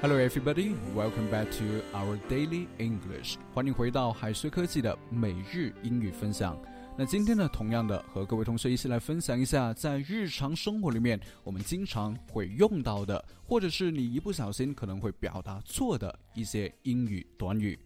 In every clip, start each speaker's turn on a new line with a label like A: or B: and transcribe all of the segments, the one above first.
A: Hello, everybody. Welcome back to our daily English. 欢迎回到海狮科技的每日英语分享。那今天呢，同样的和各位同学一起来分享一下，在日常生活里面我们经常会用到的，或者是你一不小心可能会表达错的一些英语短语。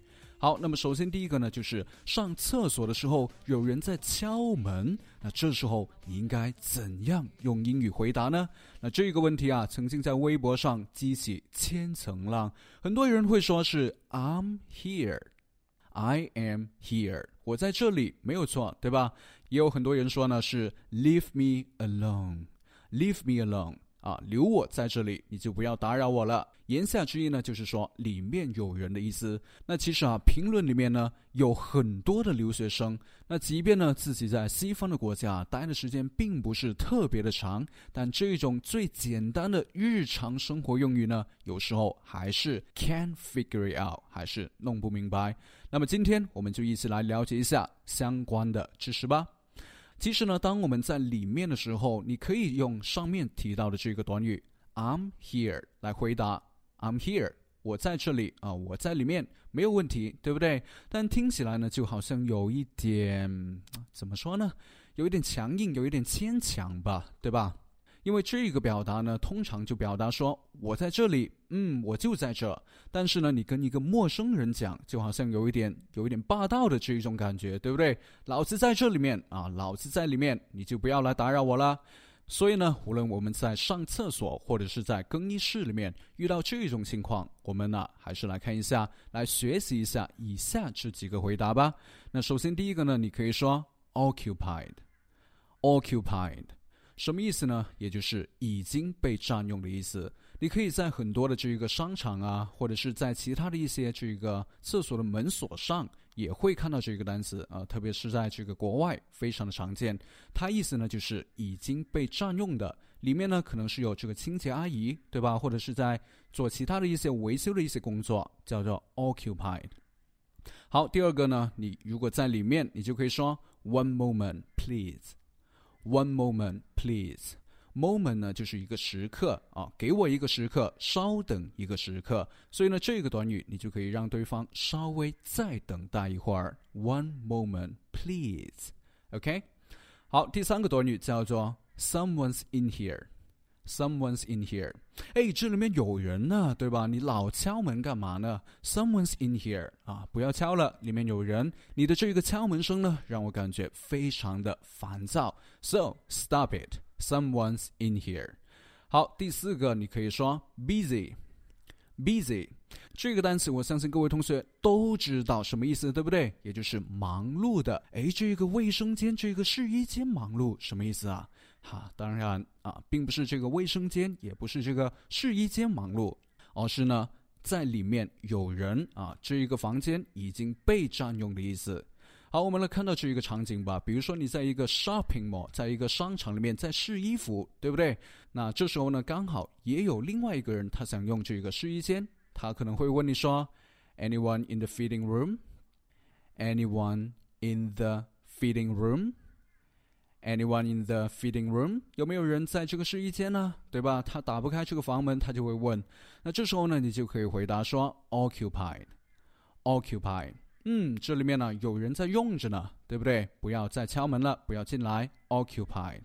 A: 好，那么首先第一个呢，就是上厕所的时候有人在敲门，那这时候你应该怎样用英语回答呢？那这个问题啊，曾经在微博上激起千层浪，很多人会说是 I'm here，I am here，我在这里，没有错，对吧？也有很多人说呢是 Leave me alone，Leave me alone。啊，留我在这里，你就不要打扰我了。言下之意呢，就是说里面有人的意思。那其实啊，评论里面呢有很多的留学生，那即便呢自己在西方的国家待的时间并不是特别的长，但这种最简单的日常生活用语呢，有时候还是 can't figure it out，还是弄不明白。那么今天我们就一起来了解一下相关的知识吧。其实呢，当我们在里面的时候，你可以用上面提到的这个短语 "I'm here" 来回答 "I'm here"，我在这里啊，我在里面，没有问题，对不对？但听起来呢，就好像有一点怎么说呢？有一点强硬，有一点牵强吧，对吧？因为这个表达呢，通常就表达说我在这里，嗯，我就在这。但是呢，你跟一个陌生人讲，就好像有一点有一点霸道的这一种感觉，对不对？老子在这里面啊，老子在里面，你就不要来打扰我了。所以呢，无论我们在上厕所或者是在更衣室里面遇到这种情况，我们呢还是来看一下，来学习一下以下这几个回答吧。那首先第一个呢，你可以说 occupied，occupied。什么意思呢？也就是已经被占用的意思。你可以在很多的这个商场啊，或者是在其他的一些这个厕所的门锁上，也会看到这个单词啊。特别是在这个国外，非常的常见。它意思呢就是已经被占用的。里面呢可能是有这个清洁阿姨，对吧？或者是在做其他的一些维修的一些工作，叫做 occupied。好，第二个呢，你如果在里面，你就可以说 one moment please。One moment, please. Moment 呢，就是一个时刻啊，给我一个时刻，稍等一个时刻。所以呢，这个短语你就可以让对方稍微再等待一会儿。One moment, please. OK。好，第三个短语叫做 Someone's in here. Someone's in here，哎，这里面有人呢，对吧？你老敲门干嘛呢？Someone's in here，啊，不要敲了，里面有人。你的这个敲门声呢，让我感觉非常的烦躁。So stop it. Someone's in here。好，第四个你可以说 busy。busy 这个单词，我相信各位同学都知道什么意思，对不对？也就是忙碌的。哎，这个卫生间、这个试衣间忙碌，什么意思啊？哈，当然啊，并不是这个卫生间，也不是这个试衣间忙碌，而是呢，在里面有人啊，这一个房间已经被占用的意思。好，我们来看到这一个场景吧。比如说，你在一个 shopping mall，在一个商场里面在试衣服，对不对？那这时候呢，刚好也有另外一个人，他想用这个试衣间，他可能会问你说：“Anyone in the fitting room? Anyone in the fitting room? Anyone in the fitting room？有没有人在这个试衣间呢？对吧？他打不开这个房门，他就会问。那这时候呢，你就可以回答说：occupied, occupied。嗯，这里面呢有人在用着呢，对不对？不要再敲门了，不要进来。Occupied。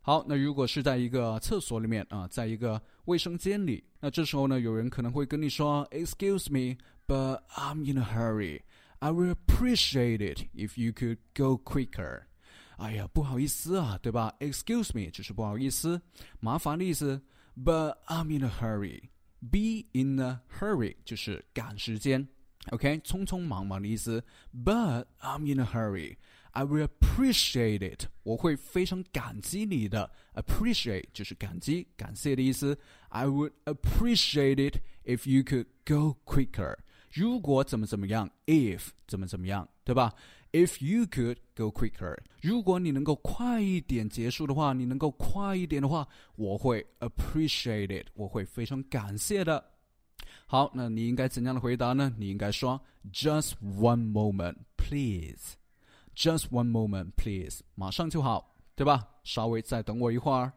A: 好，那如果是在一个厕所里面啊，在一个卫生间里，那这时候呢，有人可能会跟你说：“Excuse me, but I'm in a hurry. I will appreciate it if you could go quicker。”哎呀，不好意思啊，对吧？Excuse me 就是不好意思，麻烦的意思。But I'm in a hurry. Be in a hurry 就是赶时间。OK，匆匆忙忙的意思。But I'm in a hurry. I will appreciate it. 我会非常感激你的。Appreciate 就是感激、感谢的意思。I would appreciate it if you could go quicker. 如果怎么怎么样，if 怎么怎么样，对吧 ？If you could go quicker，如果你能够快一点结束的话，你能够快一点的话，我会 appreciate it，我会非常感谢的。好，那你应该怎样的回答呢？你应该说 Just one moment, please. Just one moment, please. 马上就好，对吧？稍微再等我一会儿。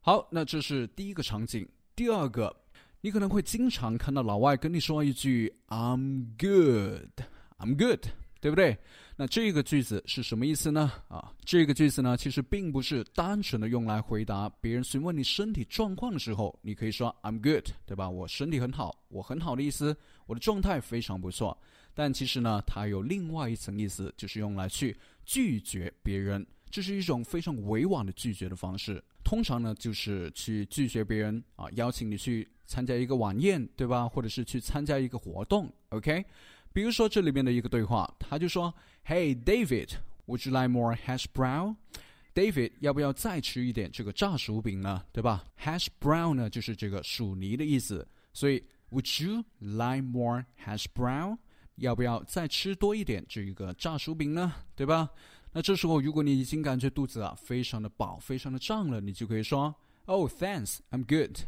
A: 好，那这是第一个场景。第二个，你可能会经常看到老外跟你说一句 "I'm good, I'm good"，对不对？那这个句子是什么意思呢？啊，这个句子呢，其实并不是单纯的用来回答别人询问你身体状况的时候，你可以说 "I'm good"，对吧？我身体很好，我很好的意思，我的状态非常不错。但其实呢，它有另外一层意思，就是用来去拒绝别人，这是一种非常委婉的拒绝的方式。通常呢，就是去拒绝别人啊，邀请你去参加一个晚宴，对吧？或者是去参加一个活动，OK？比如说这里面的一个对话，他就说：“Hey David，would you like more hash brown？David，要不要再吃一点这个炸薯饼呢？对吧？Hash brown 呢，就是这个薯泥的意思。所以，Would you like more hash brown？要不要再吃多一点这个炸薯饼呢？对吧？那这时候，如果你已经感觉肚子啊非常的饱、非常的胀了，你就可以说：“Oh, thanks, I'm good.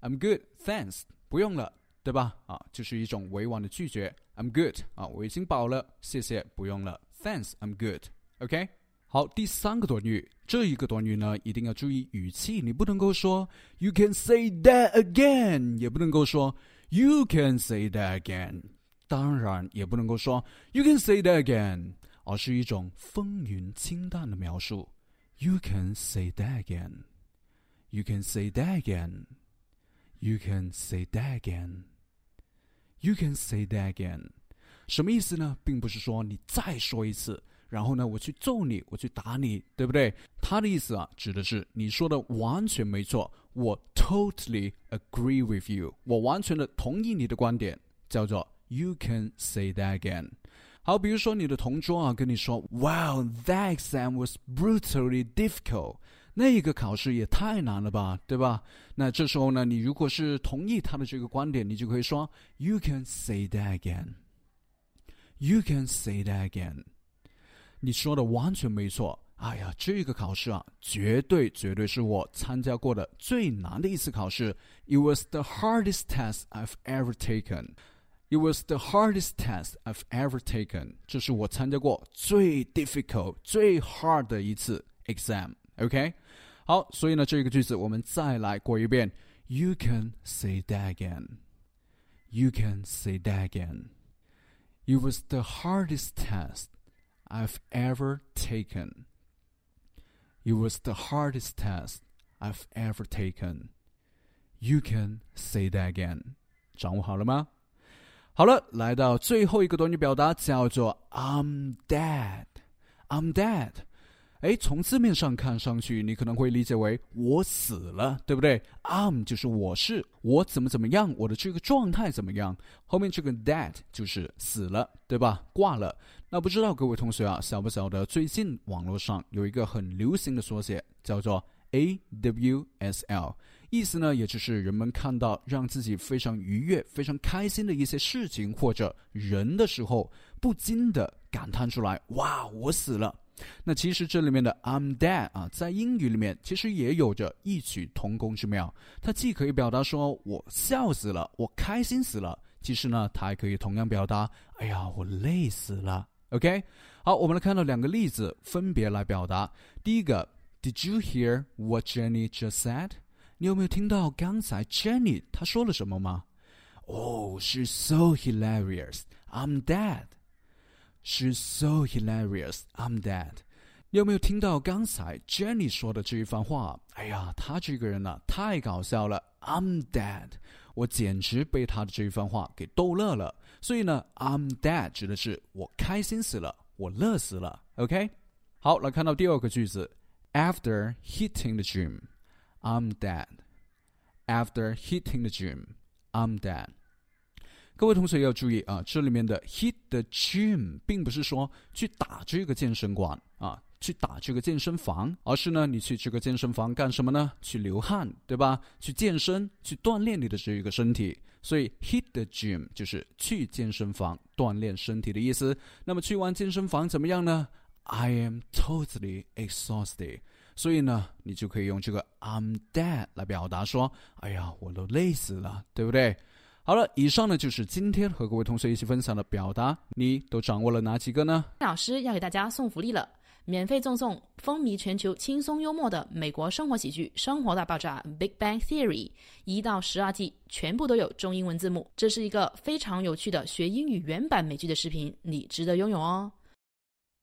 A: I'm good, thanks. 不用了，对吧？啊，就是一种委婉的拒绝。I'm good 啊，我已经饱了，谢谢，不用了。Thanks, I'm good. OK。好，第三个短语，这一个短语呢，一定要注意语气，你不能够说 “You can say that again”，也不能够说 “You can say that again”，当然也不能够说 “You can say that again”。而是一种风云清淡的描述。You can say that again. You can say that again. You can say that again. You can say that again. 什么意思呢？并不是说你再说一次，然后呢，我去揍你，我去打你，对不对？他的意思啊，指的是你说的完全没错，我 totally agree with you，我完全的同意你的观点，叫做 You can say that again。好，比如说你的同桌啊跟你说，Wow, that exam was brutally difficult。那个考试也太难了吧，对吧？那这时候呢，你如果是同意他的这个观点，你就可以说，You can say that again. You can say that again. 你说的完全没错。哎呀，这个考试啊，绝对绝对是我参加过的最难的一次考试。It was the hardest test I've ever taken. It was the hardest test I've ever taken。这是我参加过最 difficult、最 hard 的一次 exam。OK，好，所以呢，这个句子我们再来过一遍。You can say that again. You can say that again. It was the hardest test I've ever taken. It was the hardest test I've ever taken. You can say that again. 掌握好了吗？好了，来到最后一个短语表达，叫做 "I'm dead." I'm dead. 哎，从字面上看上去，你可能会理解为我死了，对不对？I'm 就是我是，我怎么怎么样，我的这个状态怎么样？后面这个 that 就是死了，对吧？挂了。那不知道各位同学啊，晓不晓得最近网络上有一个很流行的缩写，叫做 AWSL。意思呢，也就是人们看到让自己非常愉悦、非常开心的一些事情或者人的时候，不禁的感叹出来：“哇，我死了！”那其实这里面的 "I'm dead" 啊，在英语里面其实也有着异曲同工之妙。它既可以表达说我笑死了，我开心死了；其实呢，它还可以同样表达：“哎呀，我累死了。”OK，好，我们来看到两个例子，分别来表达。第一个，Did you hear what Jenny just said？你有没有听到刚才 Jenny 她说了什么吗？Oh, she's so hilarious. I'm dead. She's so hilarious. I'm dead. 你有没有听到刚才 Jenny 说的这一番话？哎呀，她这个人呢，太搞笑了。I'm dead. 我简直被她的这一番话给逗乐了。所以呢，I'm dead 指的是我开心死了，我乐死了。OK，好，来看到第二个句子，After hitting the gym。I'm dead. After hitting the gym, I'm dead. 各位同学要注意啊，这里面的 hit the gym 并不是说去打这个健身馆啊，去打这个健身房，而是呢，你去这个健身房干什么呢？去流汗，对吧？去健身，去锻炼你的这一个身体。所以 hit the gym 就是去健身房锻炼身体的意思。那么去完健身房怎么样呢？I am totally exhausted. 所以呢，你就可以用这个 I'm dead 来表达说：“哎呀，我都累死了，对不对？”好了，以上呢就是今天和各位同学一起分享的表达，你都掌握了哪几个呢？
B: 老师要给大家送福利了。免费赠送风靡全球、轻松幽默的美国生活喜剧《生活大爆炸》（Big Bang Theory） 一到十二季，全部都有中英文字幕。这是一个非常有趣的学英语原版美剧的视频，你值得拥有哦！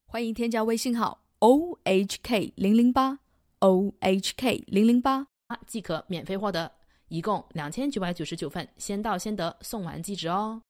C: 欢迎添加微信号 o h k 零零八 o h k 零零八，
B: 即可免费获得，一共两千九百九十九份，先到先得，送完即止哦。